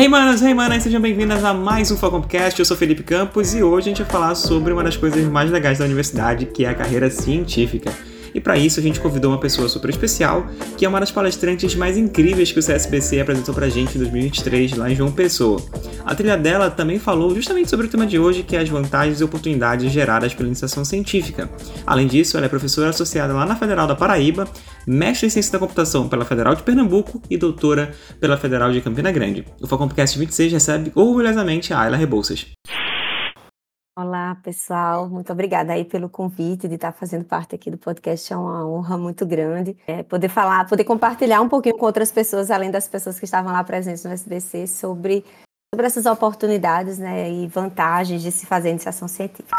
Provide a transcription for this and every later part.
Hey manas, hey manas, sejam bem-vindas a mais um Falconcast. Eu sou Felipe Campos e hoje a gente vai falar sobre uma das coisas mais legais da universidade, que é a carreira científica. E para isso a gente convidou uma pessoa super especial, que é uma das palestrantes mais incríveis que o CSBC apresentou pra gente em 2023 lá em João Pessoa. A trilha dela também falou justamente sobre o tema de hoje, que é as vantagens e oportunidades geradas pela iniciação científica. Além disso, ela é professora associada lá na Federal da Paraíba, mestre em ciência da computação pela Federal de Pernambuco e doutora pela Federal de Campina Grande. O Falconcast 26 recebe orgulhosamente a Ayla Rebouças. Olá, pessoal. Muito obrigada aí pelo convite de estar fazendo parte aqui do podcast. É uma honra muito grande é, poder falar, poder compartilhar um pouquinho com outras pessoas, além das pessoas que estavam lá presentes no SBC, sobre, sobre essas oportunidades né, e vantagens de se fazer iniciação científica.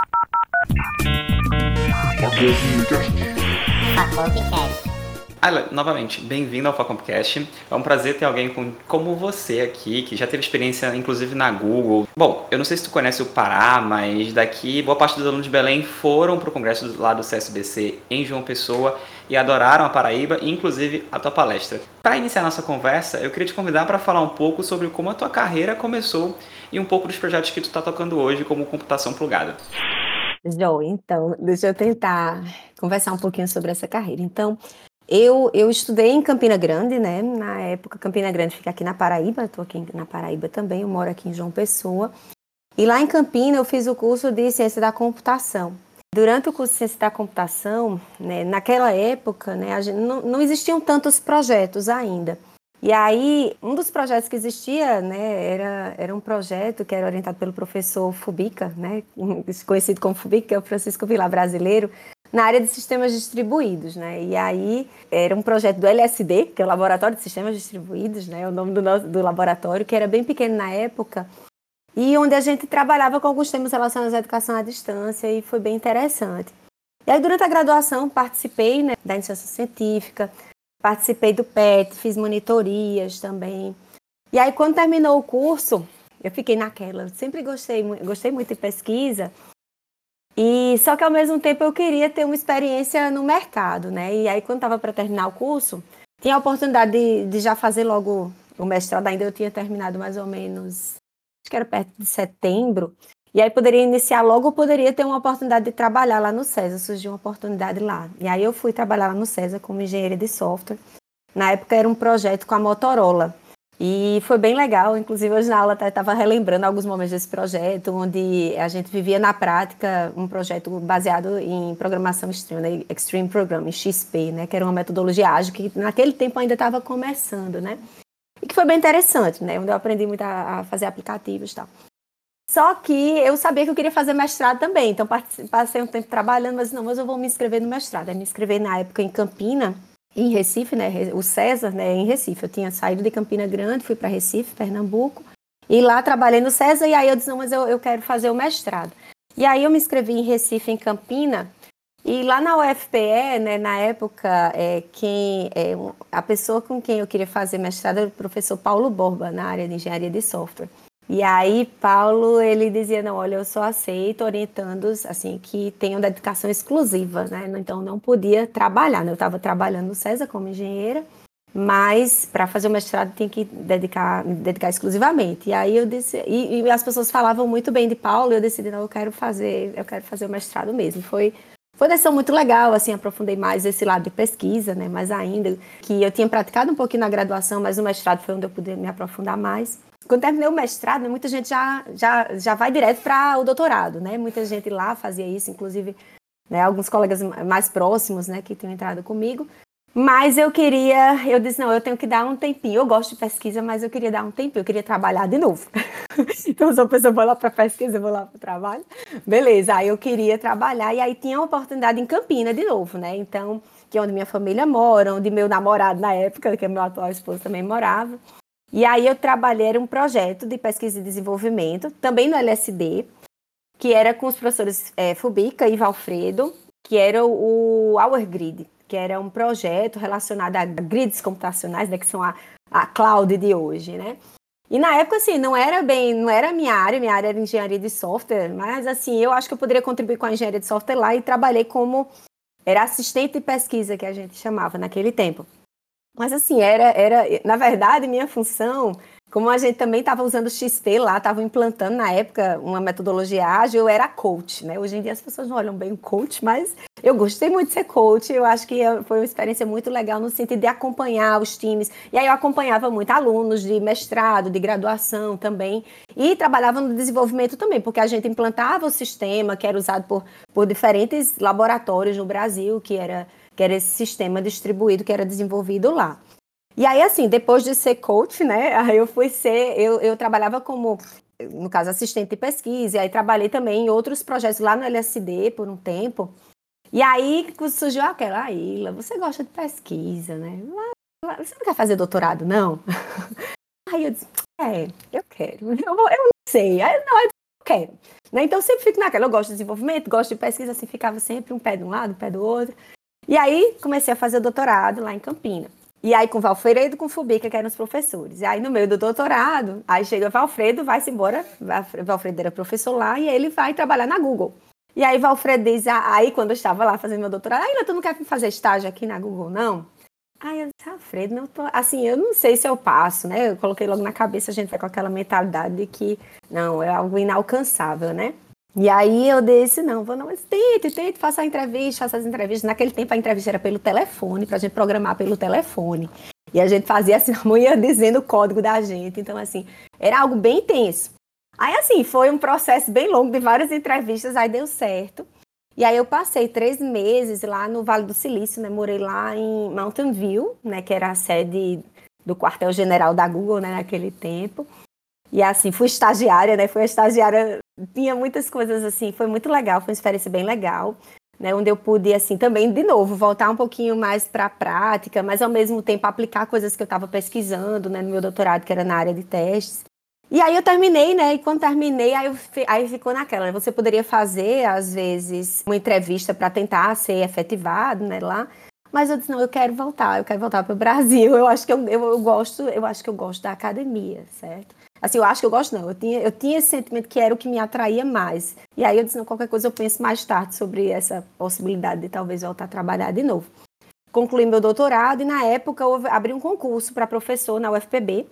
Ayla, novamente, bem-vindo ao Falconcast. É um prazer ter alguém com, como você aqui, que já teve experiência, inclusive, na Google. Bom, eu não sei se tu conhece o Pará, mas daqui, boa parte dos alunos de Belém foram para o congresso lá do CSBC em João Pessoa e adoraram a Paraíba, inclusive a tua palestra. Para iniciar nossa conversa, eu queria te convidar para falar um pouco sobre como a tua carreira começou e um pouco dos projetos que tu está tocando hoje, como computação plugada. João, então, deixa eu tentar conversar um pouquinho sobre essa carreira. Então, eu, eu estudei em Campina Grande, né? Na época, Campina Grande fica aqui na Paraíba, estou aqui na Paraíba também, eu moro aqui em João Pessoa. E lá em Campina eu fiz o curso de Ciência da Computação. Durante o curso de Ciência da Computação, né, naquela época, né, gente, não, não existiam tantos projetos ainda. E aí, um dos projetos que existia, né, era, era um projeto que era orientado pelo professor Fubica, né, conhecido como Fubica, é o Francisco Vilar brasileiro, na área de sistemas distribuídos, né? E aí era um projeto do LSD, que é o Laboratório de Sistemas Distribuídos, né? O nome do, nosso, do laboratório, que era bem pequeno na época, e onde a gente trabalhava com alguns temas relacionados à educação à distância, e foi bem interessante. E aí, durante a graduação, participei né, da iniciação científica, participei do PET, fiz monitorias também. E aí, quando terminou o curso, eu fiquei naquela. Sempre gostei, gostei muito de pesquisa, e só que ao mesmo tempo eu queria ter uma experiência no mercado, né? E aí quando estava para terminar o curso, tinha a oportunidade de, de, já fazer logo o mestrado, ainda eu tinha terminado mais ou menos, acho que era perto de setembro. E aí poderia iniciar logo, poderia ter uma oportunidade de trabalhar lá no César, surgiu uma oportunidade lá. E aí eu fui trabalhar lá no César como engenheira de software. Na época era um projeto com a Motorola. E foi bem legal, inclusive hoje na aula estava relembrando alguns momentos desse projeto, onde a gente vivia na prática um projeto baseado em programação extreme, né? Extreme Programming, XP, né? que era uma metodologia ágil que naquele tempo ainda estava começando, né? E que foi bem interessante, né? Onde eu aprendi muito a, a fazer aplicativos e tal. Só que eu sabia que eu queria fazer mestrado também, então passei um tempo trabalhando, mas não, mas eu vou me inscrever no mestrado. Aí me inscrevi na época em Campina, em Recife, né, o César, né, em Recife. Eu tinha saído de Campina Grande, fui para Recife, Pernambuco, e lá trabalhei no César, e aí eu disse, não, mas eu, eu quero fazer o mestrado. E aí eu me inscrevi em Recife, em Campina, e lá na UFPE, né, na época, é, quem, é, a pessoa com quem eu queria fazer mestrado era o professor Paulo Borba, na área de engenharia de software. E aí, Paulo, ele dizia, não, olha, eu só aceito orientandos, assim, que tenham dedicação exclusiva, né? Então, não podia trabalhar, né? Eu estava trabalhando no César como engenheira, mas para fazer o mestrado tinha que dedicar, dedicar exclusivamente. E aí eu disse, e, e, as pessoas falavam muito bem de Paulo, eu decidi, não, eu quero fazer, eu quero fazer o mestrado mesmo. Foi foi uma decisão muito legal, assim, aprofundei mais esse lado de pesquisa, né, mais ainda, que eu tinha praticado um pouquinho na graduação, mas no mestrado foi onde eu pude me aprofundar mais. Quando terminei o mestrado, muita gente já, já, já vai direto para o doutorado, né, muita gente lá fazia isso, inclusive né, alguns colegas mais próximos, né, que tinham entrado comigo, mas eu queria, eu disse, não, eu tenho que dar um tempinho. Eu gosto de pesquisa, mas eu queria dar um tempinho, eu queria trabalhar de novo. então, se a pessoa vai lá para pesquisa, eu vou lá para o trabalho. Beleza, aí eu queria trabalhar, e aí tinha uma oportunidade em Campina de novo, né? Então, que é onde minha família mora, onde meu namorado na época, que é meu atual esposo, também morava. E aí eu trabalhei, um projeto de pesquisa e desenvolvimento, também no LSD, que era com os professores é, Fubica e Valfredo, que era o Our Grid que era um projeto relacionado a grids computacionais, né, que são a, a cloud de hoje, né? E na época, assim, não era bem, não era minha área, minha área era engenharia de software, mas assim, eu acho que eu poderia contribuir com a engenharia de software lá e trabalhei como, era assistente de pesquisa que a gente chamava naquele tempo. Mas assim, era, era na verdade, minha função como a gente também estava usando XP lá, estava implantando na época uma metodologia ágil, eu era coach, né? Hoje em dia as pessoas não olham bem o coach, mas eu gostei muito de ser coach. Eu acho que foi uma experiência muito legal no sentido de acompanhar os times. E aí eu acompanhava muito alunos de mestrado, de graduação também, e trabalhava no desenvolvimento também, porque a gente implantava o sistema que era usado por, por diferentes laboratórios no Brasil, que era, que era esse sistema distribuído que era desenvolvido lá. E aí, assim, depois de ser coach, né, aí eu fui ser, eu, eu trabalhava como, no caso, assistente de pesquisa, e aí trabalhei também em outros projetos lá no LSD por um tempo. E aí surgiu aquela, ah, Ilha, você gosta de pesquisa, né? Você não quer fazer doutorado, não? Aí eu disse, é, eu quero. Eu, vou, eu não sei. Aí, não, eu quero. Né? Então, sempre fico naquela. Eu gosto de desenvolvimento, gosto de pesquisa, assim, ficava sempre um pé de um lado, um pé do outro. E aí, comecei a fazer doutorado lá em Campinas. E aí com Valfredo com Fubica, que eram os professores. E aí no meio do doutorado, aí chega Valfredo, vai-se embora, Valfredo era professor lá, e ele vai trabalhar na Google. E aí Valfredo diz, ah, aí quando eu estava lá fazendo meu doutorado, ainda tu não quer fazer estágio aqui na Google, não? Aí eu disse, Alfredo, não tô... assim, eu não sei se eu passo, né? Eu coloquei logo na cabeça, a gente vai com aquela mentalidade de que, não, é algo inalcançável, né? E aí eu disse, não, vou não, mas tente, tente, faça a entrevista, faça as entrevistas. Naquele tempo a entrevista era pelo telefone, para a gente programar pelo telefone. E a gente fazia assim, a mulher dizendo o código da gente. Então, assim, era algo bem intenso. Aí, assim, foi um processo bem longo de várias entrevistas, aí deu certo. E aí eu passei três meses lá no Vale do Silício, né? Morei lá em Mountain View, né? Que era a sede do quartel-general da Google, né? Naquele tempo. E assim, fui estagiária, né? Fui a estagiária, tinha muitas coisas assim, foi muito legal, foi uma experiência bem legal, né? Onde eu pude, assim, também, de novo, voltar um pouquinho mais para a prática, mas ao mesmo tempo aplicar coisas que eu estava pesquisando, né? No meu doutorado, que era na área de testes. E aí eu terminei, né? E quando terminei, aí, eu, aí ficou naquela, né? Você poderia fazer, às vezes, uma entrevista para tentar ser efetivado, né? Lá. Mas eu disse, não, eu quero voltar, eu quero voltar para o Brasil. Eu acho que eu, eu, eu, gosto, eu acho que eu gosto da academia, certo? Assim, eu acho que eu gosto, não. Eu tinha, eu tinha esse sentimento que era o que me atraía mais. E aí eu disse, não, qualquer coisa eu penso mais tarde sobre essa possibilidade de talvez voltar a trabalhar de novo. Concluí meu doutorado e na época eu abri um concurso para professor na UFPB.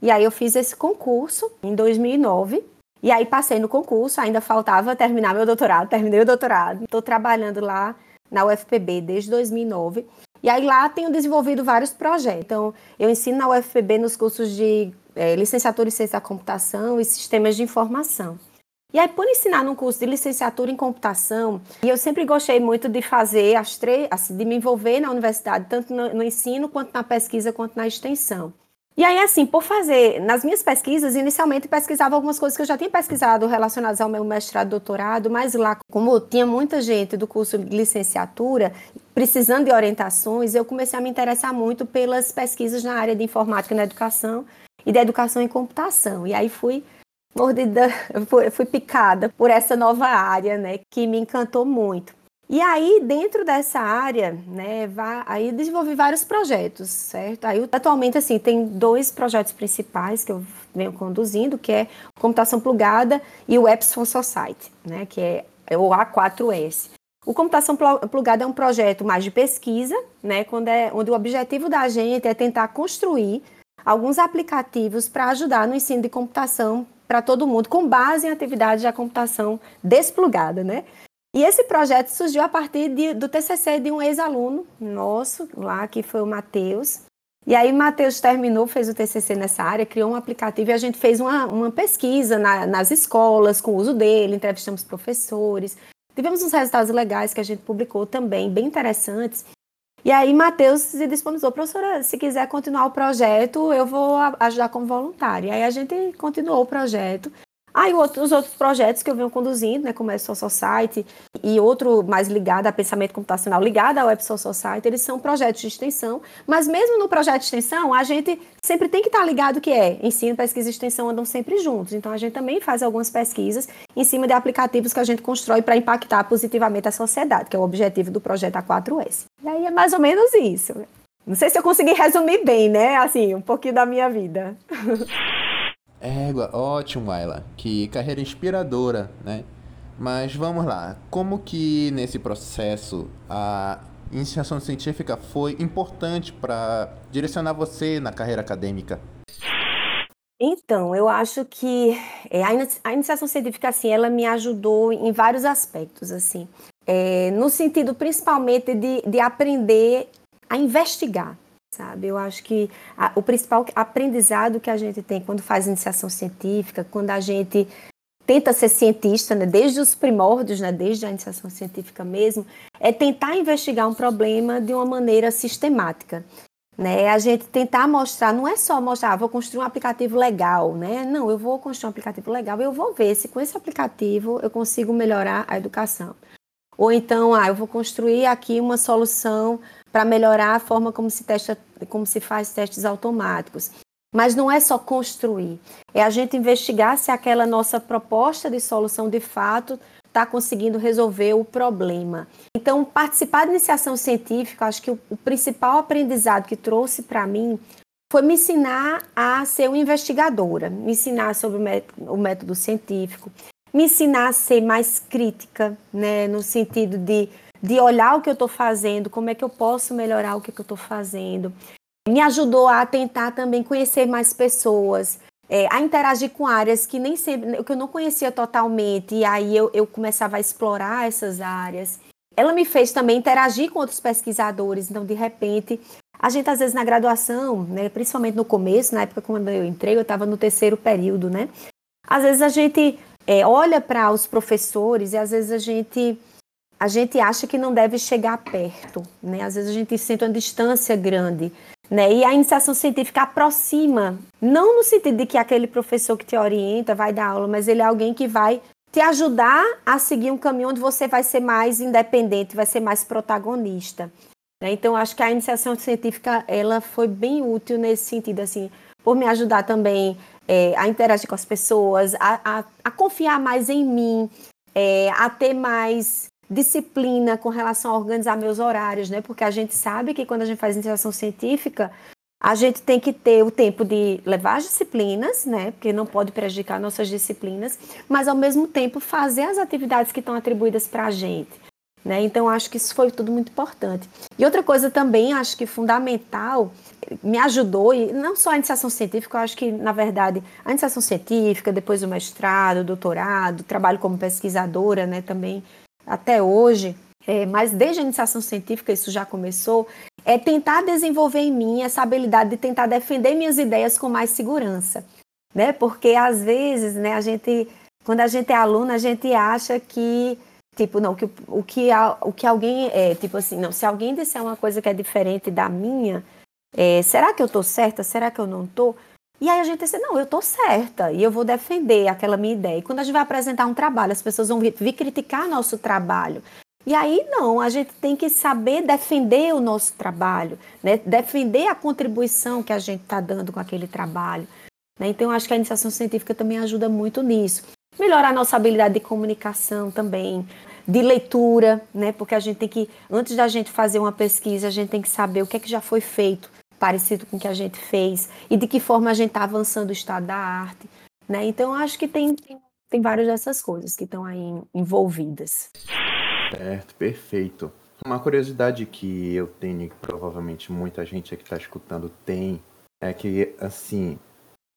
E aí eu fiz esse concurso em 2009. E aí passei no concurso, ainda faltava terminar meu doutorado, terminei o doutorado. Estou trabalhando lá na UFPB desde 2009. E aí lá tenho desenvolvido vários projetos. Então, eu ensino na UFPB nos cursos de é, licenciatura em ciência da computação e sistemas de informação. E aí, por ensinar num curso de licenciatura em computação, e eu sempre gostei muito de fazer as três, assim, de me envolver na universidade, tanto no, no ensino, quanto na pesquisa, quanto na extensão. E aí, assim, por fazer, nas minhas pesquisas, inicialmente pesquisava algumas coisas que eu já tinha pesquisado relacionadas ao meu mestrado doutorado, mas lá, como tinha muita gente do curso de licenciatura precisando de orientações, eu comecei a me interessar muito pelas pesquisas na área de informática na educação e de educação em computação. E aí fui mordida, fui, picada por essa nova área, né, que me encantou muito. E aí, dentro dessa área, né, aí desenvolvi vários projetos, certo? Aí, atualmente, assim, tem dois projetos principais que eu venho conduzindo, que é Computação Plugada e o for Society, né, que é, é o A4S. O Computação Plugada é um projeto mais de pesquisa, né, quando é, onde o objetivo da gente é tentar construir alguns aplicativos para ajudar no ensino de computação para todo mundo, com base em atividades de computação desplugada, né? E esse projeto surgiu a partir de, do TCC de um ex-aluno nosso lá, que foi o Matheus. E aí Matheus terminou, fez o TCC nessa área, criou um aplicativo e a gente fez uma, uma pesquisa na, nas escolas com o uso dele, entrevistamos professores. Tivemos uns resultados legais que a gente publicou também, bem interessantes. E aí Matheus se disponibilizou, professora, se quiser continuar o projeto, eu vou ajudar como voluntária. E aí a gente continuou o projeto. Aí outro, os outros projetos que eu venho conduzindo, né, como é o Society e outro mais ligado a pensamento computacional, ligado ao Web Society, eles são projetos de extensão, mas mesmo no projeto de extensão, a gente sempre tem que estar ligado que é ensino, pesquisa e extensão andam sempre juntos. Então a gente também faz algumas pesquisas em cima de aplicativos que a gente constrói para impactar positivamente a sociedade, que é o objetivo do projeto A4S. E aí é mais ou menos isso. Não sei se eu consegui resumir bem, né? Assim, um pouquinho da minha vida. Égua, ótimo, Ayla. Que carreira inspiradora, né? Mas vamos lá. Como que nesse processo a iniciação científica foi importante para direcionar você na carreira acadêmica? Então, eu acho que é, a iniciação científica, assim, ela me ajudou em vários aspectos, assim. É, no sentido, principalmente, de, de aprender a investigar, sabe? Eu acho que a, o principal aprendizado que a gente tem quando faz iniciação científica, quando a gente tenta ser cientista, né, desde os primórdios, né, desde a iniciação científica mesmo, é tentar investigar um problema de uma maneira sistemática. Né? A gente tentar mostrar, não é só mostrar, ah, vou construir um aplicativo legal, né? Não, eu vou construir um aplicativo legal, eu vou ver se com esse aplicativo eu consigo melhorar a educação. Ou então, ah, eu vou construir aqui uma solução para melhorar a forma como se testa, como se faz testes automáticos. Mas não é só construir, é a gente investigar se aquela nossa proposta de solução de fato está conseguindo resolver o problema. Então, participar da iniciação científica, acho que o, o principal aprendizado que trouxe para mim foi me ensinar a ser uma investigadora, me ensinar sobre o método, o método científico, me ensinar a ser mais crítica, né, no sentido de, de olhar o que eu estou fazendo, como é que eu posso melhorar o que, que eu estou fazendo, me ajudou a tentar também conhecer mais pessoas, é, a interagir com áreas que nem sempre, que eu não conhecia totalmente, e aí eu, eu começava a explorar essas áreas. Ela me fez também interagir com outros pesquisadores, então de repente a gente às vezes na graduação, né, principalmente no começo, na época quando eu entrei, eu estava no terceiro período, né? Às vezes a gente é, olha para os professores e às vezes a gente a gente acha que não deve chegar perto, né? Às vezes a gente sente uma distância grande. Né? E a iniciação científica aproxima, não no sentido de que aquele professor que te orienta vai dar aula, mas ele é alguém que vai te ajudar a seguir um caminho onde você vai ser mais independente, vai ser mais protagonista. Né? Então, acho que a iniciação científica ela foi bem útil nesse sentido, assim, por me ajudar também é, a interagir com as pessoas, a, a, a confiar mais em mim, é, a ter mais disciplina com relação a organizar meus horários, né? Porque a gente sabe que quando a gente faz iniciação científica, a gente tem que ter o tempo de levar as disciplinas, né? Porque não pode prejudicar nossas disciplinas, mas ao mesmo tempo fazer as atividades que estão atribuídas para a gente. Né? Então, acho que isso foi tudo muito importante. E outra coisa também, acho que fundamental, me ajudou, e não só a iniciação científica, eu acho que, na verdade, a iniciação científica, depois o mestrado, o doutorado, trabalho como pesquisadora, né, também até hoje, é, mas desde a iniciação científica isso já começou, é tentar desenvolver em mim essa habilidade de tentar defender minhas ideias com mais segurança, né? Porque às vezes, né, a gente, quando a gente é aluna, a gente acha que tipo, não, que o que o que alguém é, tipo assim, não, se alguém disser uma coisa que é diferente da minha, é, será que eu tô certa? Será que eu não tô? E aí a gente disse, não, eu estou certa e eu vou defender aquela minha ideia. E quando a gente vai apresentar um trabalho, as pessoas vão vir, vir criticar nosso trabalho. E aí não, a gente tem que saber defender o nosso trabalho, né? defender a contribuição que a gente está dando com aquele trabalho. Né? Então, acho que a iniciação científica também ajuda muito nisso. Melhorar a nossa habilidade de comunicação também, de leitura, né? porque a gente tem que, antes da gente fazer uma pesquisa, a gente tem que saber o que é que já foi feito parecido com o que a gente fez e de que forma a gente está avançando o estado da arte. Né? Então, acho que tem, tem, tem várias dessas coisas que estão aí envolvidas. Certo, perfeito. Uma curiosidade que eu tenho, e que provavelmente muita gente que está escutando tem, é que, assim,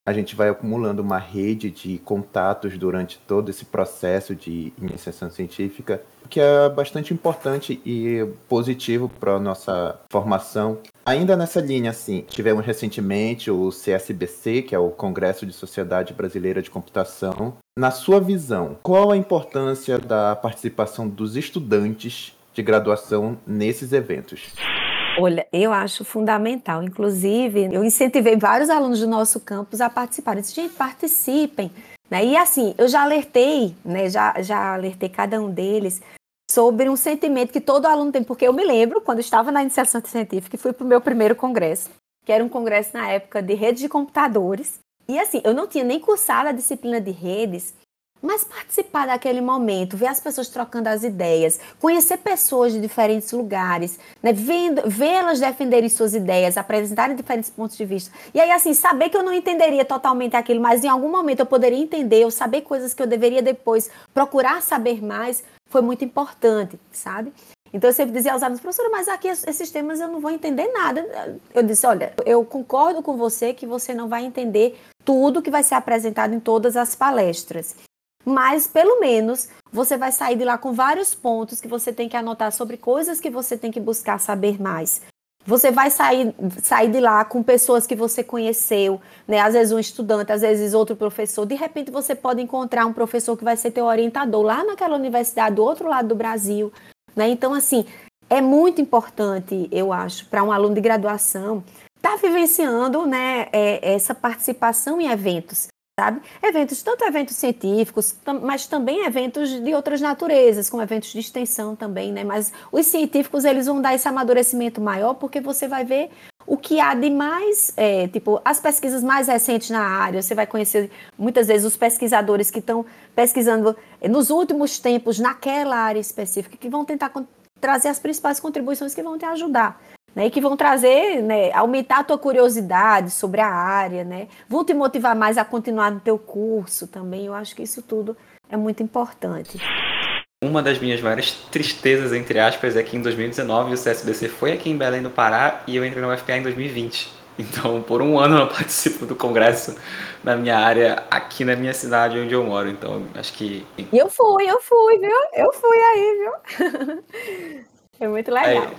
a gente vai acumulando uma rede de contatos durante todo esse processo de iniciação científica, que é bastante importante e positivo para a nossa formação. Ainda nessa linha, assim, tivemos recentemente o CSBC, que é o Congresso de Sociedade Brasileira de Computação. Na sua visão, qual a importância da participação dos estudantes de graduação nesses eventos? Olha, eu acho fundamental. Inclusive, eu incentivei vários alunos do nosso campus a participarem. disse, gente, participem. Né? E assim, eu já alertei, né? já, já alertei cada um deles sobre um sentimento que todo aluno tem, porque eu me lembro, quando estava na iniciação científica, e fui para o meu primeiro congresso, que era um congresso na época de redes de computadores. E assim, eu não tinha nem cursado a disciplina de redes, mas participar daquele momento, ver as pessoas trocando as ideias, conhecer pessoas de diferentes lugares, né, vendo, vê-las defenderem suas ideias, apresentarem diferentes pontos de vista. E aí, assim, saber que eu não entenderia totalmente aquilo, mas em algum momento eu poderia entender, ou saber coisas que eu deveria depois procurar saber mais, foi muito importante, sabe? Então eu sempre dizia aos alunos, professora, mas aqui esses temas eu não vou entender nada. Eu disse, olha, eu concordo com você que você não vai entender tudo que vai ser apresentado em todas as palestras. Mas, pelo menos, você vai sair de lá com vários pontos que você tem que anotar sobre coisas que você tem que buscar saber mais. Você vai sair, sair de lá com pessoas que você conheceu, né? Às vezes um estudante, às vezes outro professor. De repente você pode encontrar um professor que vai ser teu orientador lá naquela universidade do outro lado do Brasil, né? Então, assim, é muito importante, eu acho, para um aluno de graduação estar tá vivenciando, né, é, essa participação em eventos sabe? Eventos, tanto eventos científicos, mas também eventos de outras naturezas, como eventos de extensão também, né? Mas os científicos, eles vão dar esse amadurecimento maior, porque você vai ver o que há de mais, é, tipo, as pesquisas mais recentes na área, você vai conhecer muitas vezes os pesquisadores que estão pesquisando é, nos últimos tempos naquela área específica, que vão tentar trazer as principais contribuições que vão te ajudar né, e que vão trazer, né, aumentar a tua curiosidade sobre a área, né, vão te motivar mais a continuar no teu curso também. Eu acho que isso tudo é muito importante. Uma das minhas maiores tristezas, entre aspas, é que em 2019 o CSBC foi aqui em Belém do Pará e eu entrei no UFPA em 2020. Então, por um ano eu participo do congresso na minha área, aqui na minha cidade onde eu moro. Então, acho que. E eu fui, eu fui, viu? Eu fui aí, viu? Foi muito legal. É,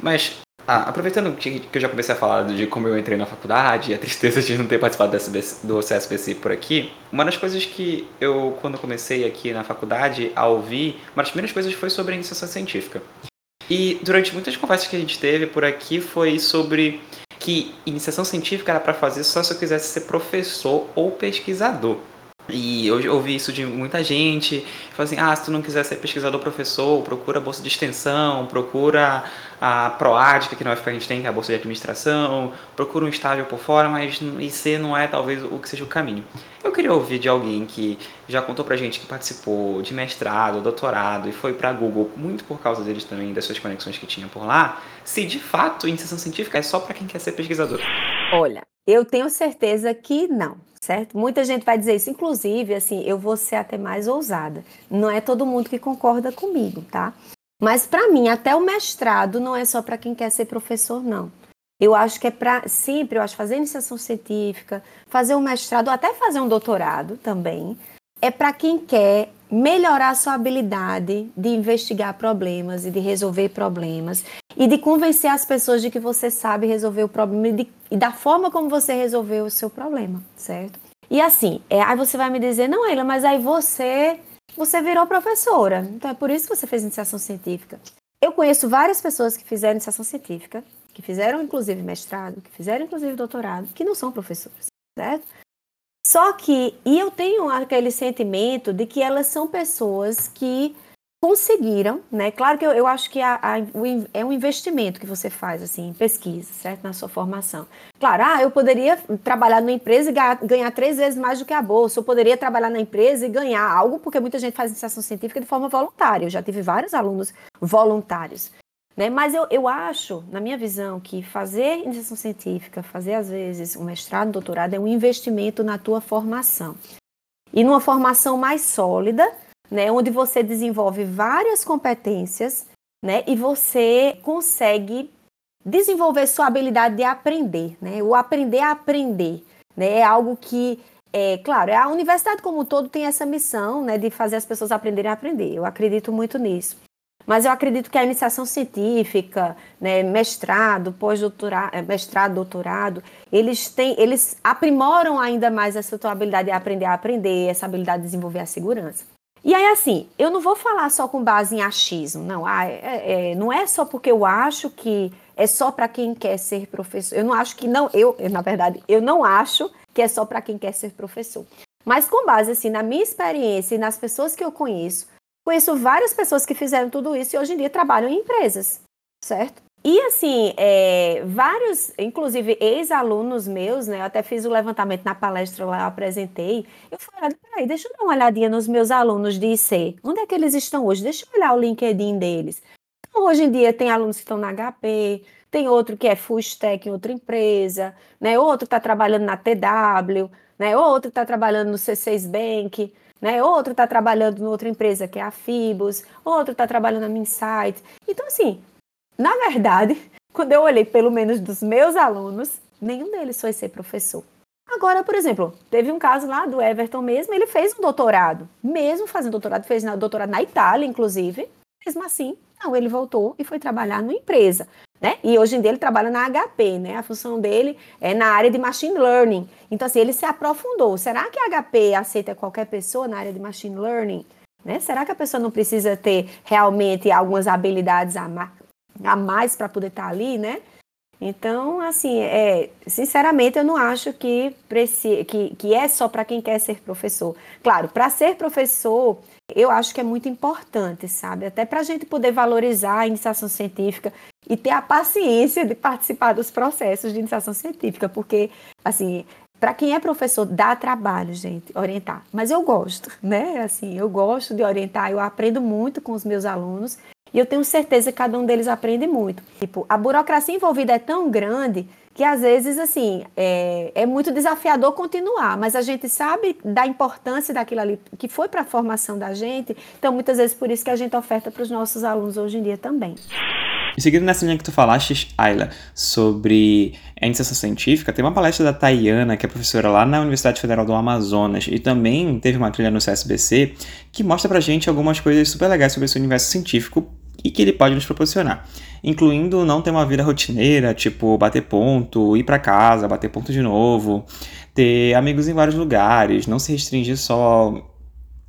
mas ah, aproveitando que, que, eu já comecei a falar de como eu entrei na faculdade, a tristeza de não ter participado do CSBC por aqui, uma das coisas que eu, quando comecei aqui na faculdade a ouvir, uma das primeiras coisas foi sobre a iniciação científica. E durante muitas conversas que a gente teve por aqui foi sobre que iniciação científica era para fazer só se eu quisesse ser professor ou pesquisador. E eu ouvi isso de muita gente, falou assim, ah, se tu não quiser ser pesquisador professor, procura a bolsa de extensão, procura a PROAD, que aqui na UFPA a gente tem, que é a bolsa de administração, procura um estágio por fora, mas IC não é talvez o que seja o caminho. Eu queria ouvir de alguém que já contou pra gente que participou de mestrado, doutorado e foi pra Google, muito por causa deles também, das suas conexões que tinha por lá, se de fato iniciação científica é só para quem quer ser pesquisador. Olha, eu tenho certeza que não certo? Muita gente vai dizer isso, inclusive, assim, eu vou ser até mais ousada. Não é todo mundo que concorda comigo, tá? Mas para mim, até o mestrado não é só para quem quer ser professor, não. Eu acho que é para sempre, eu acho fazer iniciação científica, fazer um mestrado, até fazer um doutorado também, é para quem quer melhorar sua habilidade de investigar problemas e de resolver problemas e de convencer as pessoas de que você sabe resolver o problema e, de, e da forma como você resolveu o seu problema, certo? E assim, é, aí você vai me dizer, não, Ela, mas aí você você virou professora, então é por isso que você fez iniciação científica. Eu conheço várias pessoas que fizeram iniciação científica, que fizeram inclusive mestrado, que fizeram inclusive doutorado, que não são professores, certo? Só que, e eu tenho aquele sentimento de que elas são pessoas que conseguiram, né? Claro que eu, eu acho que a, a, o, é um investimento que você faz, assim, em pesquisa, certo? Na sua formação. Claro, ah, eu poderia trabalhar numa empresa e ganhar, ganhar três vezes mais do que a bolsa, eu poderia trabalhar na empresa e ganhar algo, porque muita gente faz iniciação científica de forma voluntária. Eu já tive vários alunos voluntários. Né? Mas eu, eu acho, na minha visão, que fazer iniciação científica, fazer às vezes um mestrado, doutorado, é um investimento na tua formação. E numa formação mais sólida, né, onde você desenvolve várias competências né, e você consegue desenvolver sua habilidade de aprender. Né? O aprender a aprender né, é algo que, é claro, a universidade como um todo tem essa missão né, de fazer as pessoas aprenderem a aprender. Eu acredito muito nisso. Mas eu acredito que a iniciação científica, né, mestrado, pós-doutorado, é, mestrado, doutorado, eles têm, eles aprimoram ainda mais essa tua habilidade de aprender a aprender, essa habilidade de desenvolver a segurança. E aí, assim, eu não vou falar só com base em achismo, não. Ah, é, é, não é só porque eu acho que é só para quem quer ser professor. Eu não acho que não, eu, na verdade, eu não acho que é só para quem quer ser professor. Mas com base assim na minha experiência e nas pessoas que eu conheço, Conheço várias pessoas que fizeram tudo isso e hoje em dia trabalham em empresas, certo? E assim, é, vários, inclusive ex-alunos meus, né? Eu até fiz o levantamento na palestra lá, eu apresentei. Eu falei, peraí, deixa eu dar uma olhadinha nos meus alunos de IC. Onde é que eles estão hoje? Deixa eu olhar o LinkedIn deles. Então, hoje em dia tem alunos que estão na HP, tem outro que é full em outra empresa, né? Outro está trabalhando na TW, né? Outro está trabalhando no C6 Bank né? Outro está trabalhando em outra empresa que é a Fibos, outro está trabalhando na Minsight. Então, assim, na verdade, quando eu olhei pelo menos dos meus alunos, nenhum deles foi ser professor. Agora, por exemplo, teve um caso lá do Everton mesmo, ele fez um doutorado, mesmo fazendo doutorado, fez doutorado na Itália, inclusive, mesmo assim, não, ele voltou e foi trabalhar numa empresa. Né? E hoje em dia ele trabalha na HP, né? A função dele é na área de machine learning. Então, assim, ele se aprofundou. Será que a HP aceita qualquer pessoa na área de machine learning? Né? Será que a pessoa não precisa ter realmente algumas habilidades a, ma a mais para poder estar tá ali, né? Então, assim, é, sinceramente, eu não acho que, que, que é só para quem quer ser professor. Claro, para ser professor, eu acho que é muito importante, sabe? Até para a gente poder valorizar a iniciação científica e ter a paciência de participar dos processos de iniciação científica, porque, assim, para quem é professor, dá trabalho, gente, orientar. Mas eu gosto, né? Assim, eu gosto de orientar, eu aprendo muito com os meus alunos e eu tenho certeza que cada um deles aprende muito. Tipo, a burocracia envolvida é tão grande que às vezes, assim, é, é muito desafiador continuar, mas a gente sabe da importância daquilo ali que foi para a formação da gente, então muitas vezes por isso que a gente oferta para os nossos alunos hoje em dia também. E seguindo nessa linha que tu falaste, Ayla, sobre a iniciação científica, tem uma palestra da Tayana, que é professora lá na Universidade Federal do Amazonas, e também teve uma trilha no CSBC, que mostra pra gente algumas coisas super legais sobre esse universo científico e que ele pode nos proporcionar, incluindo não ter uma vida rotineira, tipo bater ponto, ir para casa, bater ponto de novo, ter amigos em vários lugares, não se restringir só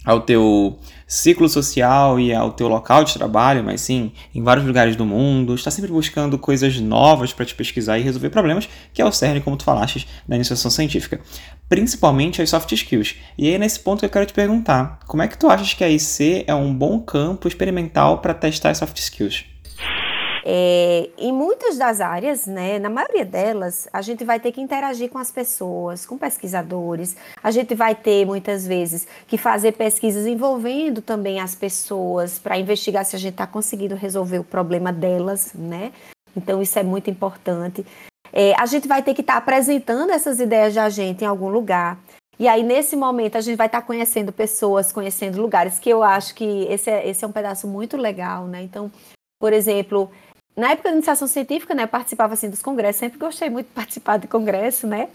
ao teu ciclo social e ao teu local de trabalho, mas sim em vários lugares do mundo, está sempre buscando coisas novas para te pesquisar e resolver problemas, que é o cerne, como tu falaste, da iniciação científica, principalmente as soft skills. E aí nesse ponto que eu quero te perguntar, como é que tu achas que a IC é um bom campo experimental para testar as soft skills? É, em muitas das áreas, né, na maioria delas, a gente vai ter que interagir com as pessoas, com pesquisadores. A gente vai ter muitas vezes que fazer pesquisas envolvendo também as pessoas para investigar se a gente está conseguindo resolver o problema delas, né? Então isso é muito importante. É, a gente vai ter que estar tá apresentando essas ideias da gente em algum lugar. E aí, nesse momento, a gente vai estar tá conhecendo pessoas, conhecendo lugares, que eu acho que esse é, esse é um pedaço muito legal, né? Então, por exemplo, na época da iniciação científica, né, eu participava assim dos congressos, sempre gostei muito de participar de congresso, né?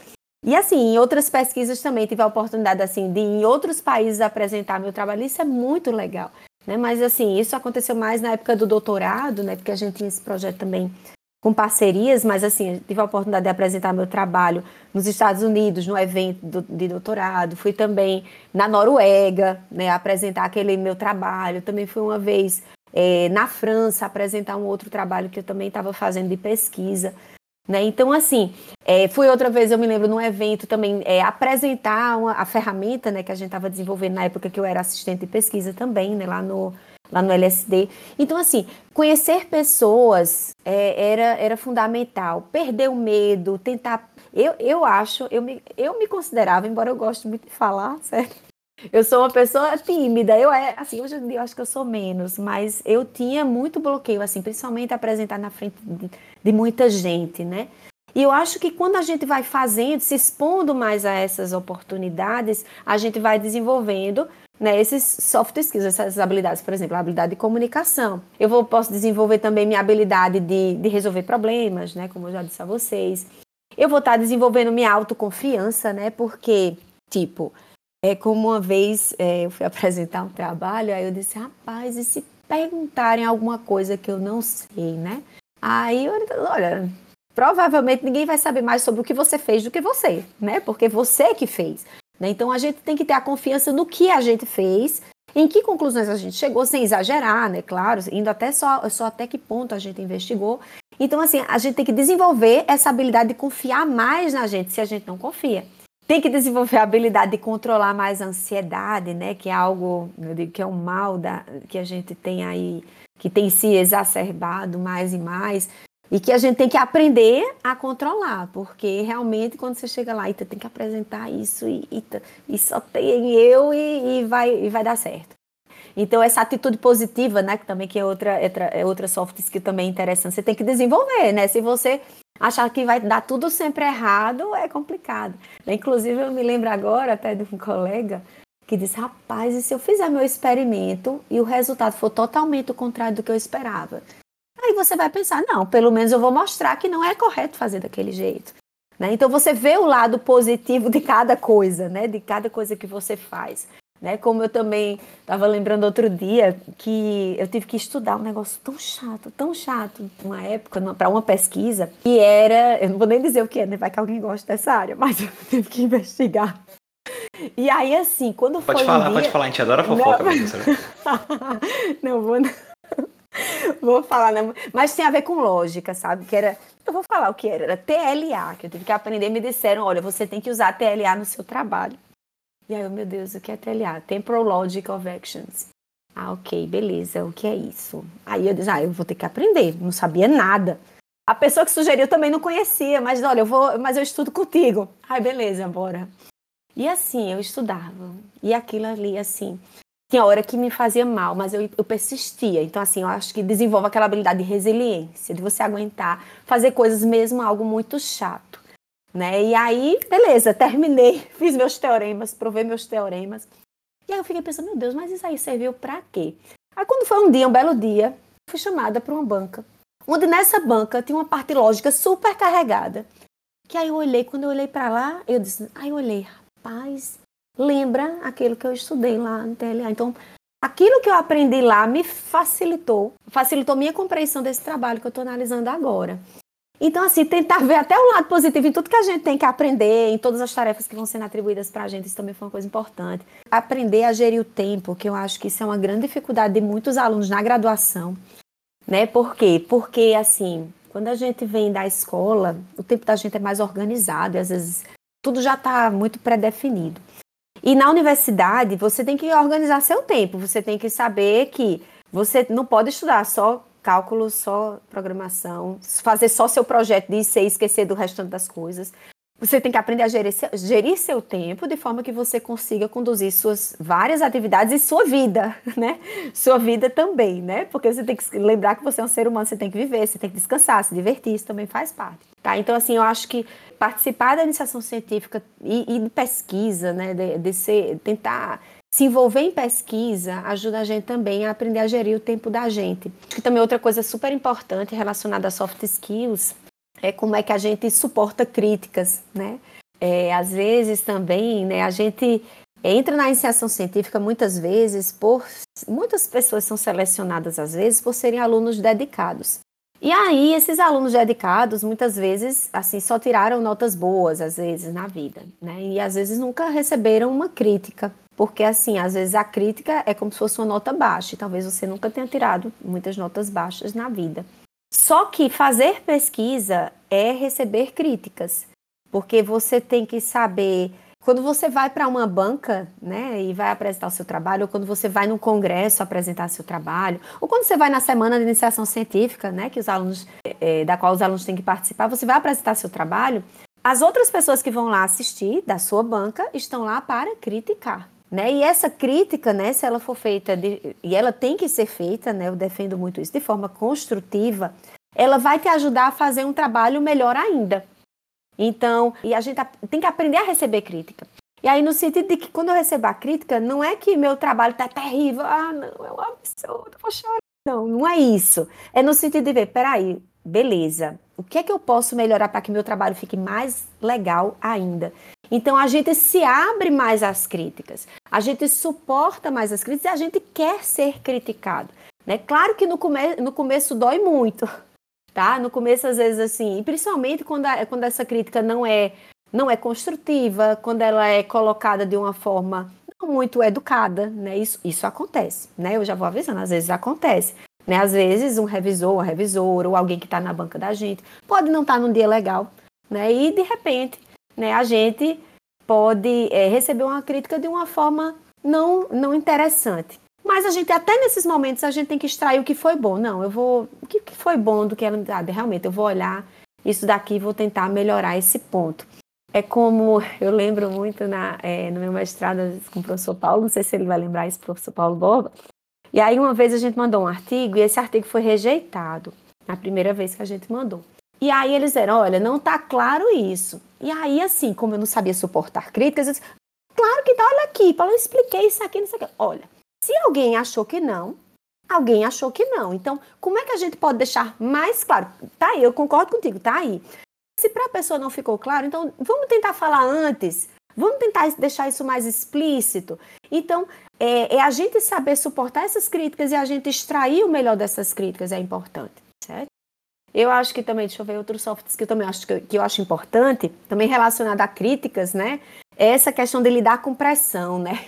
E assim, em outras pesquisas também tive a oportunidade assim de em outros países apresentar meu trabalho, isso é muito legal, né? Mas assim, isso aconteceu mais na época do doutorado, né? Porque a gente tinha esse projeto também com parcerias, mas assim, tive a oportunidade de apresentar meu trabalho nos Estados Unidos, no evento de doutorado, fui também na Noruega, né, apresentar aquele meu trabalho, também fui uma vez é, na França apresentar um outro trabalho que eu também estava fazendo de pesquisa. Né? Então, assim, é, fui outra vez, eu me lembro, num evento também, é, apresentar uma, a ferramenta né, que a gente estava desenvolvendo na época que eu era assistente de pesquisa também, né, lá, no, lá no LSD. Então, assim, conhecer pessoas é, era, era fundamental. Perder o medo, tentar. Eu, eu acho, eu me, eu me considerava, embora eu goste muito de falar, certo? Eu sou uma pessoa tímida. Eu é assim, hoje eu acho que eu sou menos, mas eu tinha muito bloqueio assim, principalmente apresentar na frente de, de muita gente, né? E eu acho que quando a gente vai fazendo, se expondo mais a essas oportunidades, a gente vai desenvolvendo né, esses soft skills, essas habilidades, por exemplo, a habilidade de comunicação. Eu vou, posso desenvolver também minha habilidade de, de resolver problemas, né, como eu já disse a vocês. Eu vou estar desenvolvendo minha autoconfiança, né, porque, tipo, é como uma vez é, eu fui apresentar um trabalho, aí eu disse, rapaz, e se perguntarem alguma coisa que eu não sei, né? Aí eu, olha, provavelmente ninguém vai saber mais sobre o que você fez do que você, né? Porque você que fez. Né? Então a gente tem que ter a confiança no que a gente fez, em que conclusões a gente chegou, sem exagerar, né? Claro, indo até só, só até que ponto a gente investigou. Então, assim, a gente tem que desenvolver essa habilidade de confiar mais na gente se a gente não confia tem que desenvolver a habilidade de controlar mais a ansiedade, né? Que é algo, eu digo que é um mal da, que a gente tem aí, que tem se exacerbado mais e mais, e que a gente tem que aprender a controlar, porque realmente quando você chega lá e tem que apresentar isso e, e, só tem eu e, e, vai, e vai dar certo. Então essa atitude positiva, né, que também que é outra, é outra soft skill também interessante, você tem que desenvolver, né? Se você Achar que vai dar tudo sempre errado é complicado. Inclusive, eu me lembro agora até de um colega que disse: Rapaz, e se eu fizer meu experimento e o resultado for totalmente o contrário do que eu esperava? Aí você vai pensar: Não, pelo menos eu vou mostrar que não é correto fazer daquele jeito. Né? Então você vê o lado positivo de cada coisa, né? De cada coisa que você faz. Né? Como eu também estava lembrando outro dia que eu tive que estudar um negócio tão chato, tão chato, uma época, para uma pesquisa, que era, eu não vou nem dizer o que é, né? Vai que alguém gosta dessa área, mas eu tive que investigar. E aí, assim, quando pode foi. Falar, um dia... Pode falar, a gente adora fofoca, não, não vou. Vou falar, não. mas tem a ver com lógica, sabe? Que era. Eu vou falar o que era. Era TLA, que eu tive que aprender. Me disseram: olha, você tem que usar TLA no seu trabalho. E aí, eu, meu Deus, o que é TLA? Temporal Logic of Actions. Ah, ok, beleza, o que é isso? Aí eu disse, ah, eu vou ter que aprender, não sabia nada. A pessoa que sugeriu também não conhecia, mas olha, eu vou, mas eu estudo contigo. Ai, beleza, bora. E assim, eu estudava. E aquilo ali, assim, tinha hora que me fazia mal, mas eu, eu persistia. Então, assim, eu acho que desenvolve aquela habilidade de resiliência, de você aguentar, fazer coisas mesmo algo muito chato. Né? E aí, beleza, terminei, fiz meus teoremas, provei meus teoremas. E aí eu fiquei pensando, meu Deus, mas isso aí serviu para quê? Aí quando foi um dia, um belo dia, fui chamada para uma banca, onde nessa banca tinha uma parte lógica super carregada. Que aí eu olhei, quando eu olhei para lá, eu disse, aí eu olhei, rapaz, lembra aquilo que eu estudei lá no TLA. Então, aquilo que eu aprendi lá me facilitou, facilitou minha compreensão desse trabalho que eu estou analisando agora. Então, assim, tentar ver até o lado positivo em tudo que a gente tem que aprender, em todas as tarefas que vão sendo atribuídas para a gente, isso também foi uma coisa importante. Aprender a gerir o tempo, que eu acho que isso é uma grande dificuldade de muitos alunos na graduação. Né? Por quê? Porque, assim, quando a gente vem da escola, o tempo da gente é mais organizado e às vezes tudo já está muito pré-definido. E na universidade, você tem que organizar seu tempo, você tem que saber que você não pode estudar só cálculo, só programação, fazer só seu projeto de IC e esquecer do restante das coisas. Você tem que aprender a gerir gerir seu, tempo de forma que você consiga conduzir suas várias atividades e sua vida, né? Sua vida também, né? Porque você tem que lembrar que você é um ser humano, você tem que viver, você tem que descansar, se divertir, isso também faz parte. Tá? Então, assim, eu acho que participar da iniciação científica e, e de pesquisa, né? De, de ser, tentar se envolver em pesquisa ajuda a gente também a aprender a gerir o tempo da gente. E também outra coisa super importante relacionada a soft skills é como é que a gente suporta críticas, né? É, às vezes também, né, a gente entra na iniciação científica muitas vezes por muitas pessoas são selecionadas às vezes por serem alunos dedicados. E aí esses alunos dedicados muitas vezes assim só tiraram notas boas às vezes na vida, né? E às vezes nunca receberam uma crítica porque, assim, às vezes a crítica é como se fosse uma nota baixa, e talvez você nunca tenha tirado muitas notas baixas na vida. Só que fazer pesquisa é receber críticas, porque você tem que saber. Quando você vai para uma banca né, e vai apresentar o seu trabalho, ou quando você vai num congresso apresentar seu trabalho, ou quando você vai na semana de iniciação científica, né, que os alunos, é, da qual os alunos têm que participar, você vai apresentar seu trabalho, as outras pessoas que vão lá assistir da sua banca estão lá para criticar. Né? E essa crítica, né, se ela for feita, de, e ela tem que ser feita, né, eu defendo muito isso, de forma construtiva, ela vai te ajudar a fazer um trabalho melhor ainda. Então, e a gente tem que aprender a receber crítica. E aí, no sentido de que quando eu recebo a crítica, não é que meu trabalho está terrível, ah, não, é um absurdo, vou chorar. Não, não é isso. É no sentido de ver, peraí, beleza, o que é que eu posso melhorar para que meu trabalho fique mais legal ainda? Então a gente se abre mais às críticas, a gente suporta mais as críticas e a gente quer ser criticado. Né? Claro que no, come no começo dói muito, tá? No começo, às vezes, assim, e principalmente quando, a, quando essa crítica não é, não é construtiva, quando ela é colocada de uma forma não muito educada, né? Isso, isso acontece, né? Eu já vou avisando, às vezes acontece. Né? Às vezes um revisor, uma revisora, ou alguém que está na banca da gente, pode não estar tá num dia legal, né? E de repente né, a gente pode é, receber uma crítica de uma forma não, não interessante. Mas a gente, até nesses momentos, a gente tem que extrair o que foi bom. Não, eu vou. O que, foi bom do que ela. Ah, realmente, eu vou olhar isso daqui vou tentar melhorar esse ponto. É como eu lembro muito na, é, no meu mestrado com o professor Paulo, não sei se ele vai lembrar isso, professor Paulo Borba. E aí, uma vez a gente mandou um artigo e esse artigo foi rejeitado, na primeira vez que a gente mandou. E aí eles disseram, olha, não está claro isso. E aí, assim, como eu não sabia suportar críticas, eu disse, claro que tá, olha aqui, Paulo, eu expliquei isso aqui, não sei o que. Olha, se alguém achou que não, alguém achou que não. Então, como é que a gente pode deixar mais claro? Tá aí, eu concordo contigo, tá aí. se para a pessoa não ficou claro, então vamos tentar falar antes. Vamos tentar deixar isso mais explícito. Então, é, é, a gente saber suportar essas críticas e a gente extrair o melhor dessas críticas é importante, certo? Eu acho que também, deixa eu ver outros softwares que eu também acho que, que eu acho importante, também relacionado a críticas, né? É essa questão de lidar com pressão, né?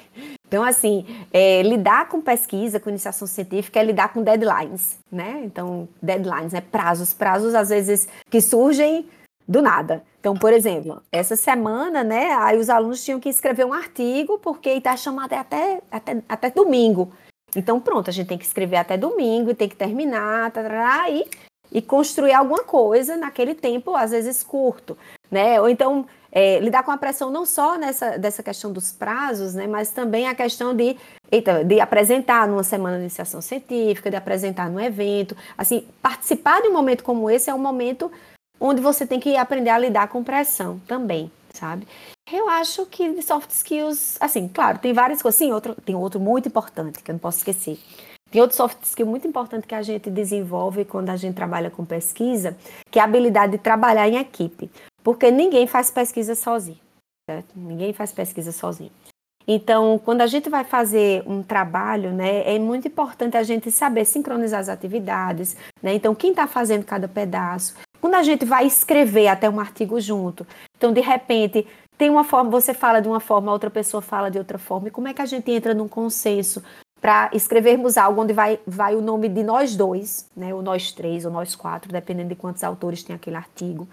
Então, assim, é, lidar com pesquisa, com iniciação científica, é lidar com deadlines, né? Então, deadlines, né? Prazos, prazos às vezes que surgem do nada. Então, por exemplo, essa semana, né, aí os alunos tinham que escrever um artigo, porque está chamado até, até, até domingo. Então, pronto, a gente tem que escrever até domingo e tem que terminar, tá, tá, tá, e, e construir alguma coisa naquele tempo, às vezes curto, né? Ou então, é, lidar com a pressão não só nessa dessa questão dos prazos, né, mas também a questão de, eita, de apresentar numa semana de iniciação científica, de apresentar num evento. Assim, participar de um momento como esse é um momento onde você tem que aprender a lidar com pressão também, sabe? Eu acho que soft skills, assim, claro, tem várias coisas. Sim, outro, tem outro muito importante que eu não posso esquecer. Tem outro soft skill muito importante que a gente desenvolve quando a gente trabalha com pesquisa, que é a habilidade de trabalhar em equipe. Porque ninguém faz pesquisa sozinho, certo? Ninguém faz pesquisa sozinho. Então, quando a gente vai fazer um trabalho, né, é muito importante a gente saber sincronizar as atividades, né? Então, quem está fazendo cada pedaço, quando a gente vai escrever até um artigo junto, então de repente tem uma forma, você fala de uma forma, outra pessoa fala de outra forma, e como é que a gente entra num consenso para escrevermos algo onde vai, vai o nome de nós dois, né, ou nós três, ou nós quatro, dependendo de quantos autores tem aquele artigo.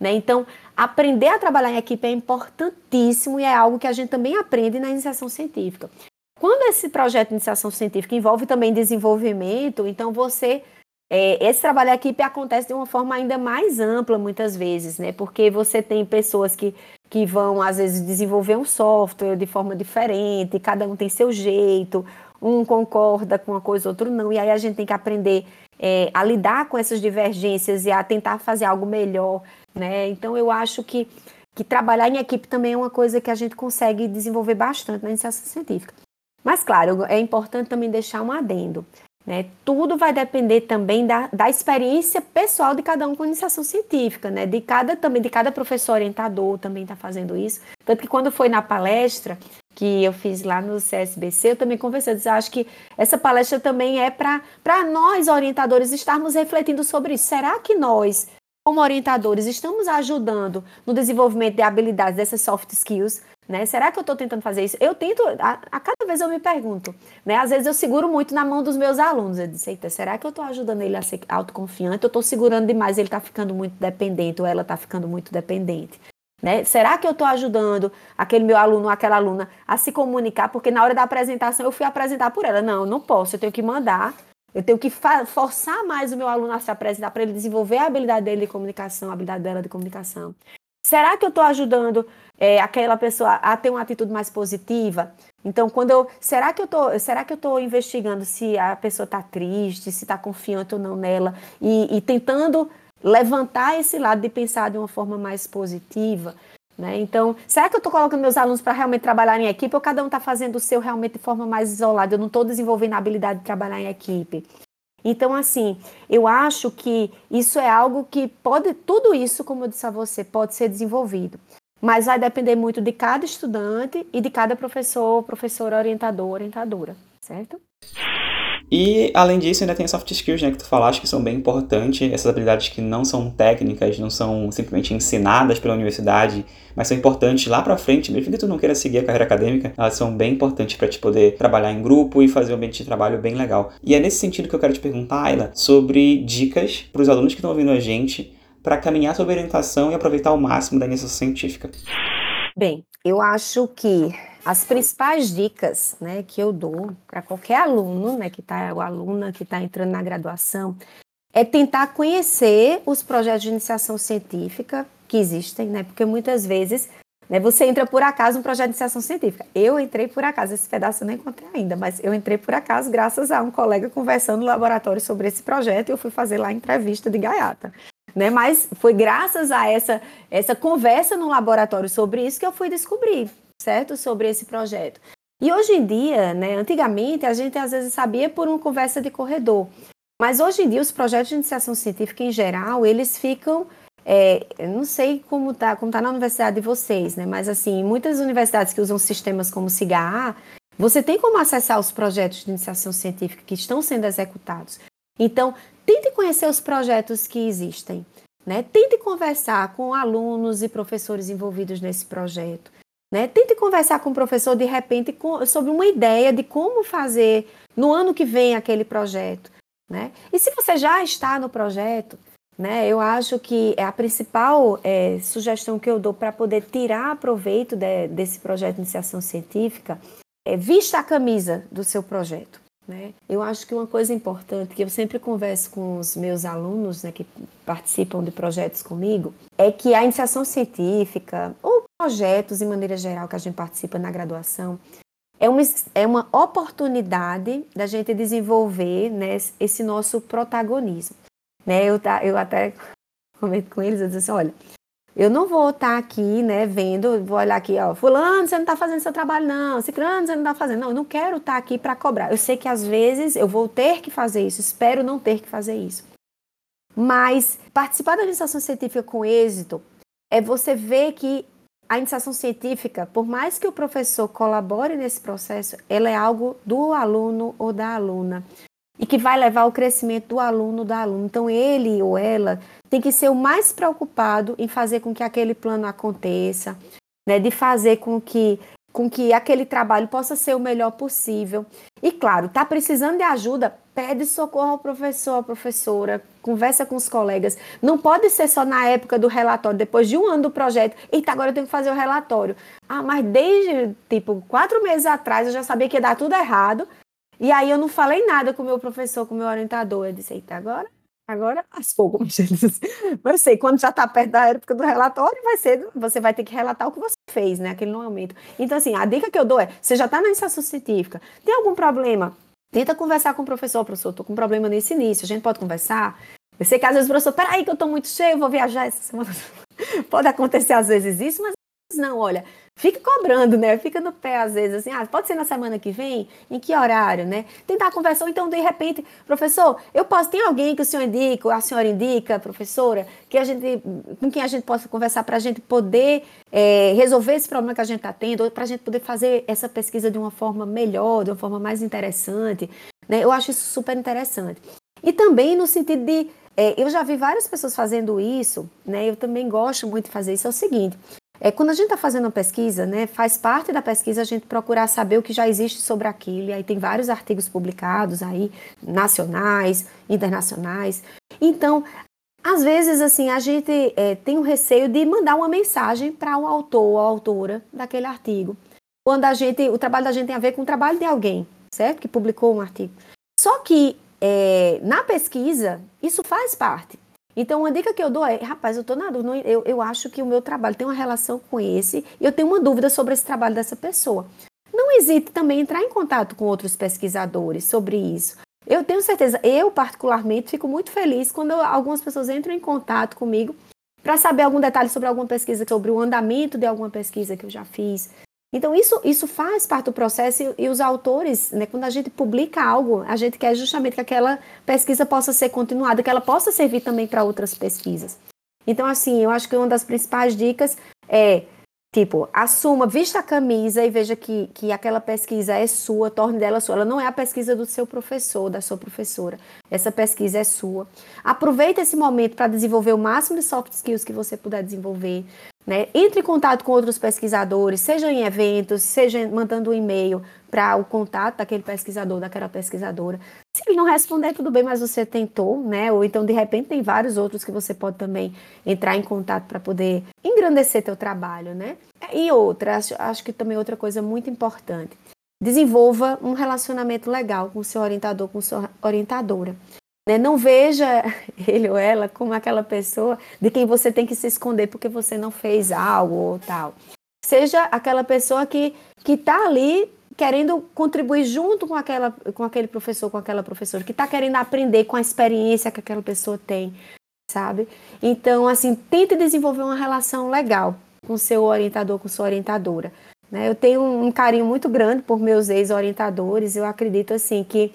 Né? Então, aprender a trabalhar em equipe é importantíssimo e é algo que a gente também aprende na iniciação científica. Quando esse projeto de iniciação científica envolve também desenvolvimento, então você é, esse trabalho em equipe acontece de uma forma ainda mais ampla, muitas vezes, né? Porque você tem pessoas que, que vão, às vezes, desenvolver um software de forma diferente, cada um tem seu jeito, um concorda com uma coisa, outro não, e aí a gente tem que aprender é, a lidar com essas divergências e a tentar fazer algo melhor, né? Então, eu acho que, que trabalhar em equipe também é uma coisa que a gente consegue desenvolver bastante na iniciação científica. Mas, claro, é importante também deixar um adendo. Né? Tudo vai depender também da, da experiência pessoal de cada um com iniciação científica, né? De cada também de cada professor orientador também está fazendo isso. Tanto que quando foi na palestra que eu fiz lá no CSBC, eu também conversei, eu disse, acho que essa palestra também é para nós orientadores estarmos refletindo sobre isso. Será que nós como orientadores, estamos ajudando no desenvolvimento de habilidades dessas soft skills, né? Será que eu estou tentando fazer isso? Eu tento, a, a, cada vez eu me pergunto, né? Às vezes eu seguro muito na mão dos meus alunos. Eu disse, eita, será que eu estou ajudando ele a ser autoconfiante? Eu estou segurando demais, ele está ficando muito dependente ou ela está ficando muito dependente. Né? Será que eu estou ajudando aquele meu aluno aquela aluna a se comunicar? Porque na hora da apresentação eu fui apresentar por ela. Não, não posso, eu tenho que mandar eu tenho que forçar mais o meu aluno a se apresentar para ele desenvolver a habilidade dele de comunicação, a habilidade dela de comunicação. Será que eu estou ajudando é, aquela pessoa a ter uma atitude mais positiva? Então, quando eu, será que eu tô, será que eu estou investigando se a pessoa está triste, se está confiante ou não nela e, e tentando levantar esse lado de pensar de uma forma mais positiva? Né? Então, será que eu estou colocando meus alunos para realmente trabalhar em equipe ou cada um está fazendo o seu realmente de forma mais isolada? Eu não estou desenvolvendo a habilidade de trabalhar em equipe. Então, assim, eu acho que isso é algo que pode, tudo isso, como eu disse a você, pode ser desenvolvido. Mas vai depender muito de cada estudante e de cada professor, professora, orientador, orientadora, certo? E, além disso, ainda tem as soft skills, né, que tu falaste que são bem importantes, essas habilidades que não são técnicas, não são simplesmente ensinadas pela universidade, mas são importantes lá para frente, mesmo que tu não queira seguir a carreira acadêmica, elas são bem importantes para te poder trabalhar em grupo e fazer um ambiente de trabalho bem legal. E é nesse sentido que eu quero te perguntar, Ayla, sobre dicas para os alunos que estão ouvindo a gente para caminhar sobre orientação e aproveitar ao máximo da iniciação científica. Bem, eu acho que as principais dicas né, que eu dou para qualquer aluno, né, que está, o aluna que está entrando na graduação, é tentar conhecer os projetos de iniciação científica que existem, né? Porque muitas vezes né, você entra por acaso no projeto de iniciação científica. Eu entrei por acaso, esse pedaço eu não encontrei ainda, mas eu entrei por acaso graças a um colega conversando no laboratório sobre esse projeto e eu fui fazer lá a entrevista de gaiata. Né? Mas foi graças a essa, essa conversa no laboratório sobre isso que eu fui descobrir certo? Sobre esse projeto. E hoje em dia, né, antigamente, a gente às vezes sabia por uma conversa de corredor. Mas hoje em dia, os projetos de iniciação científica em geral, eles ficam é, não sei como está como tá na universidade de vocês, né? Mas assim, muitas universidades que usam sistemas como SIGA você tem como acessar os projetos de iniciação científica que estão sendo executados. Então, tente conhecer os projetos que existem. Né? Tente conversar com alunos e professores envolvidos nesse projeto. Né? Tente conversar com o professor, de repente, com, sobre uma ideia de como fazer no ano que vem aquele projeto. Né? E se você já está no projeto, né, eu acho que é a principal é, sugestão que eu dou para poder tirar proveito de, desse projeto de iniciação científica é vista a camisa do seu projeto. Né? Eu acho que uma coisa importante que eu sempre converso com os meus alunos né, que participam de projetos comigo é que a iniciação científica ou projetos, de maneira geral, que a gente participa na graduação, é uma, é uma oportunidade da gente desenvolver né, esse nosso protagonismo. Né? Eu, tá, eu até comento com eles, eu digo assim, olha, eu não vou estar tá aqui, né, vendo, vou olhar aqui, ó, fulano, você não está fazendo seu trabalho, não, ciclano, você não está fazendo. Não, eu não quero estar tá aqui para cobrar. Eu sei que às vezes eu vou ter que fazer isso, espero não ter que fazer isso. Mas participar da iniciação científica com êxito é você ver que a iniciação científica, por mais que o professor colabore nesse processo, ela é algo do aluno ou da aluna e que vai levar ao crescimento do aluno da aluna. Então ele ou ela tem que ser o mais preocupado em fazer com que aquele plano aconteça, né, de fazer com que com que aquele trabalho possa ser o melhor possível. E claro, está precisando de ajuda, pede socorro ao professor, à professora, conversa com os colegas. Não pode ser só na época do relatório, depois de um ano do projeto, eita, agora eu tenho que fazer o relatório. Ah, mas desde, tipo, quatro meses atrás eu já sabia que ia dar tudo errado, e aí eu não falei nada com o meu professor, com o meu orientador. Eu disse, eita, agora Agora diz. Mas eu sei, quando já está perto da época do relatório, vai ser, você vai ter que relatar o que você fez, né? Aquele momento. Então, assim, a dica que eu dou é: você já está na iniciação científica, tem algum problema? Tenta conversar com o professor, professor, estou com um problema nesse início, a gente pode conversar? Eu sei que às vezes o professor, peraí, que eu estou muito cheio, vou viajar essa semana. pode acontecer às vezes isso, mas não, olha, fica cobrando, né? Fica no pé às vezes, assim, ah, pode ser na semana que vem? Em que horário, né? Tentar conversar, então, de repente, professor, eu posso, tem alguém que o senhor indica, ou a senhora indica, professora, que a gente, com quem a gente possa conversar para a gente poder é, resolver esse problema que a gente está tendo, para a gente poder fazer essa pesquisa de uma forma melhor, de uma forma mais interessante, né? Eu acho isso super interessante. E também no sentido de, é, eu já vi várias pessoas fazendo isso, né? Eu também gosto muito de fazer isso, é o seguinte, é, quando a gente está fazendo uma pesquisa, né, faz parte da pesquisa a gente procurar saber o que já existe sobre aquilo, e aí tem vários artigos publicados aí, nacionais, internacionais. Então, às vezes, assim, a gente é, tem o receio de mandar uma mensagem para o autor ou autora daquele artigo. Quando a gente, o trabalho da gente tem a ver com o trabalho de alguém, certo? Que publicou um artigo. Só que é, na pesquisa, isso faz parte. Então, uma dica que eu dou é, rapaz, eu estou na dúvida, eu, eu acho que o meu trabalho tem uma relação com esse, e eu tenho uma dúvida sobre esse trabalho dessa pessoa. Não hesite também em entrar em contato com outros pesquisadores sobre isso. Eu tenho certeza, eu particularmente fico muito feliz quando algumas pessoas entram em contato comigo para saber algum detalhe sobre alguma pesquisa, sobre o andamento de alguma pesquisa que eu já fiz, então, isso, isso faz parte do processo e, e, os autores, né, quando a gente publica algo, a gente quer justamente que aquela pesquisa possa ser continuada, que ela possa servir também para outras pesquisas. Então, assim, eu acho que uma das principais dicas é, tipo, assuma, vista a camisa e veja que, que aquela pesquisa é sua, torne dela sua. Ela não é a pesquisa do seu professor, da sua professora. Essa pesquisa é sua. Aproveite esse momento para desenvolver o máximo de soft skills que você puder desenvolver. Né? Entre em contato com outros pesquisadores, seja em eventos, seja mandando um e-mail para o contato daquele pesquisador, daquela pesquisadora. Se ele não responder, tudo bem, mas você tentou, né? Ou então, de repente, tem vários outros que você pode também entrar em contato para poder engrandecer teu trabalho, né? E outra, acho, acho que também outra coisa muito importante. Desenvolva um relacionamento legal com o seu orientador, com sua orientadora. Né? Não veja ele ou ela como aquela pessoa de quem você tem que se esconder porque você não fez algo ou tal. Seja aquela pessoa que está ali querendo contribuir junto com, aquela, com aquele professor, com aquela professora, que está querendo aprender com a experiência que aquela pessoa tem, sabe? Então, assim, tente desenvolver uma relação legal com seu orientador, com sua orientadora. Né? Eu tenho um carinho muito grande por meus ex-orientadores, eu acredito, assim, que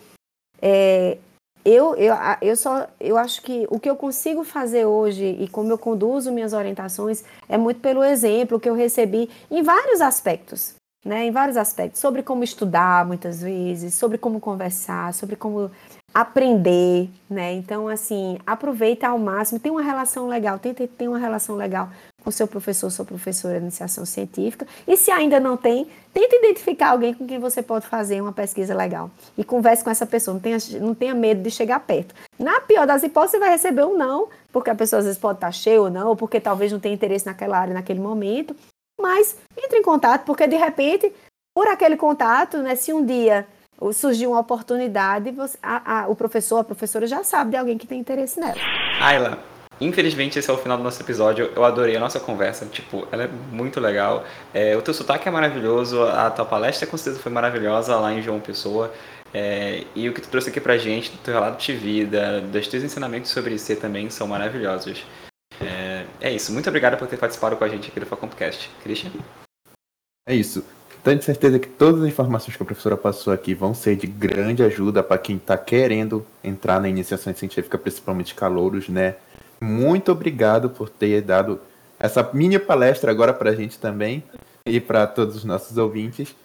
é, eu, eu, eu só eu acho que o que eu consigo fazer hoje e como eu conduzo minhas orientações é muito pelo exemplo que eu recebi em vários aspectos, né? Em vários aspectos, sobre como estudar muitas vezes, sobre como conversar, sobre como aprender, né? Então, assim, aproveita ao máximo, tem uma relação legal, tenta ter uma relação legal com seu professor, sua professora de iniciação científica. E se ainda não tem, tenta identificar alguém com quem você pode fazer uma pesquisa legal. E converse com essa pessoa, não tenha, não tenha medo de chegar perto. Na pior das hipóteses, você vai receber um não, porque a pessoa às vezes pode estar cheia ou não, ou porque talvez não tenha interesse naquela área naquele momento. Mas entre em contato, porque de repente, por aquele contato, né, se um dia surgir uma oportunidade, você, a, a, o professor, a professora já sabe de alguém que tem interesse nela. Ayla, Infelizmente, esse é o final do nosso episódio. Eu adorei a nossa conversa. Tipo, ela é muito legal. É, o teu sotaque é maravilhoso. A tua palestra, com certeza, foi maravilhosa lá em João Pessoa. É, e o que tu trouxe aqui pra gente, do teu relato de vida, dos teus ensinamentos sobre ser também, são maravilhosos. É, é, isso. Muito obrigado por ter participado com a gente aqui do Facompcast. Christian? É isso. Tenho certeza que todas as informações que a professora passou aqui vão ser de grande ajuda para quem está querendo entrar na iniciação científica, principalmente calouros, né? Muito obrigado por ter dado essa mini palestra agora para a gente também e para todos os nossos ouvintes.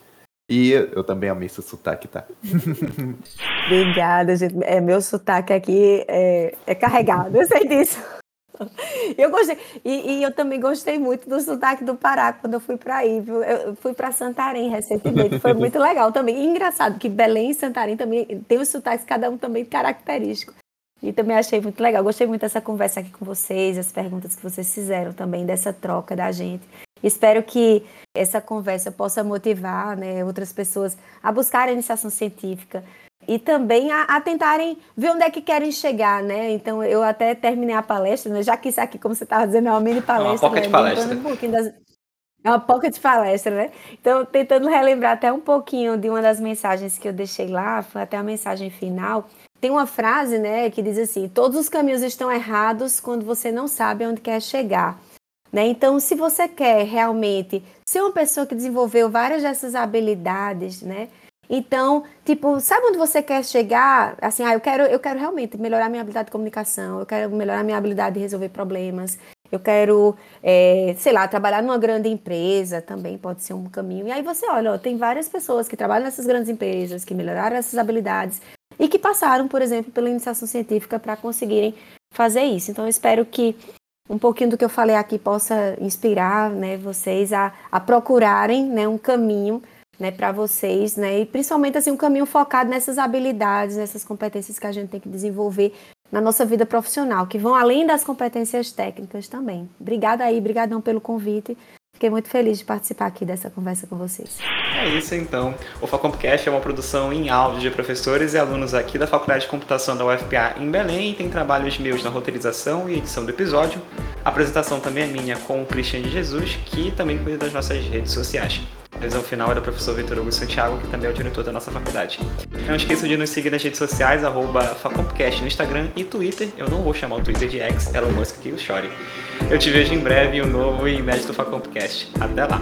E eu também amei seu sotaque, tá? Obrigada, gente. É, meu sotaque aqui é, é carregado, eu sei disso. Eu gostei. E, e, eu também gostei muito do sotaque do Pará quando eu fui para aí, viu? Eu fui para Santarém recentemente, foi muito legal também. E engraçado que Belém e Santarém também tem os sotaques, cada um também característico. E também achei muito legal. Gostei muito dessa conversa aqui com vocês, as perguntas que vocês fizeram também, dessa troca da gente. Espero que essa conversa possa motivar né, outras pessoas a buscar a iniciação científica, e também a, a, tentarem ver onde é que querem chegar, né? Então eu até terminei a palestra, né? já que isso aqui, como você estava dizendo, é uma mini palestra. É uma pocket né? palestra. Um das... É uma pocket palestra, né? Então, tentando relembrar até um pouquinho de uma das mensagens que eu deixei lá, foi até a mensagem final. Tem uma frase, né, que diz assim: todos os caminhos estão errados quando você não sabe onde quer chegar. Né? Então, se você quer realmente ser uma pessoa que desenvolveu várias dessas habilidades, né? Então, tipo, sabe onde você quer chegar? Assim, ah, eu quero, eu quero realmente melhorar minha habilidade de comunicação, eu quero melhorar minha habilidade de resolver problemas, eu quero, é, sei lá, trabalhar numa grande empresa também pode ser um caminho. E aí você olha, ó, tem várias pessoas que trabalham nessas grandes empresas, que melhoraram essas habilidades e que passaram, por exemplo, pela iniciação científica para conseguirem fazer isso. Então, eu espero que um pouquinho do que eu falei aqui possa inspirar né, vocês a, a procurarem né, um caminho né, para vocês, né, e principalmente assim um caminho focado nessas habilidades, nessas competências que a gente tem que desenvolver na nossa vida profissional, que vão além das competências técnicas também. Obrigada aí, brigadão pelo convite. Fiquei muito feliz de participar aqui dessa conversa com vocês. É isso então. O Facompcast é uma produção em áudio de professores e alunos aqui da Faculdade de Computação da UFPA em Belém e tem trabalhos meus na roteirização e edição do episódio. A apresentação também é minha com o Christian de Jesus, que também cuida das nossas redes sociais. Revisão final é do professor Vitor Hugo Santiago, que também é o diretor da nossa faculdade. Não esqueça de nos seguir nas redes sociais, arroba Facompcast no Instagram e Twitter. Eu não vou chamar o Twitter de X, Elon Musk que o chore. Eu te vejo em breve em um novo e inédito Facompcast. Até lá!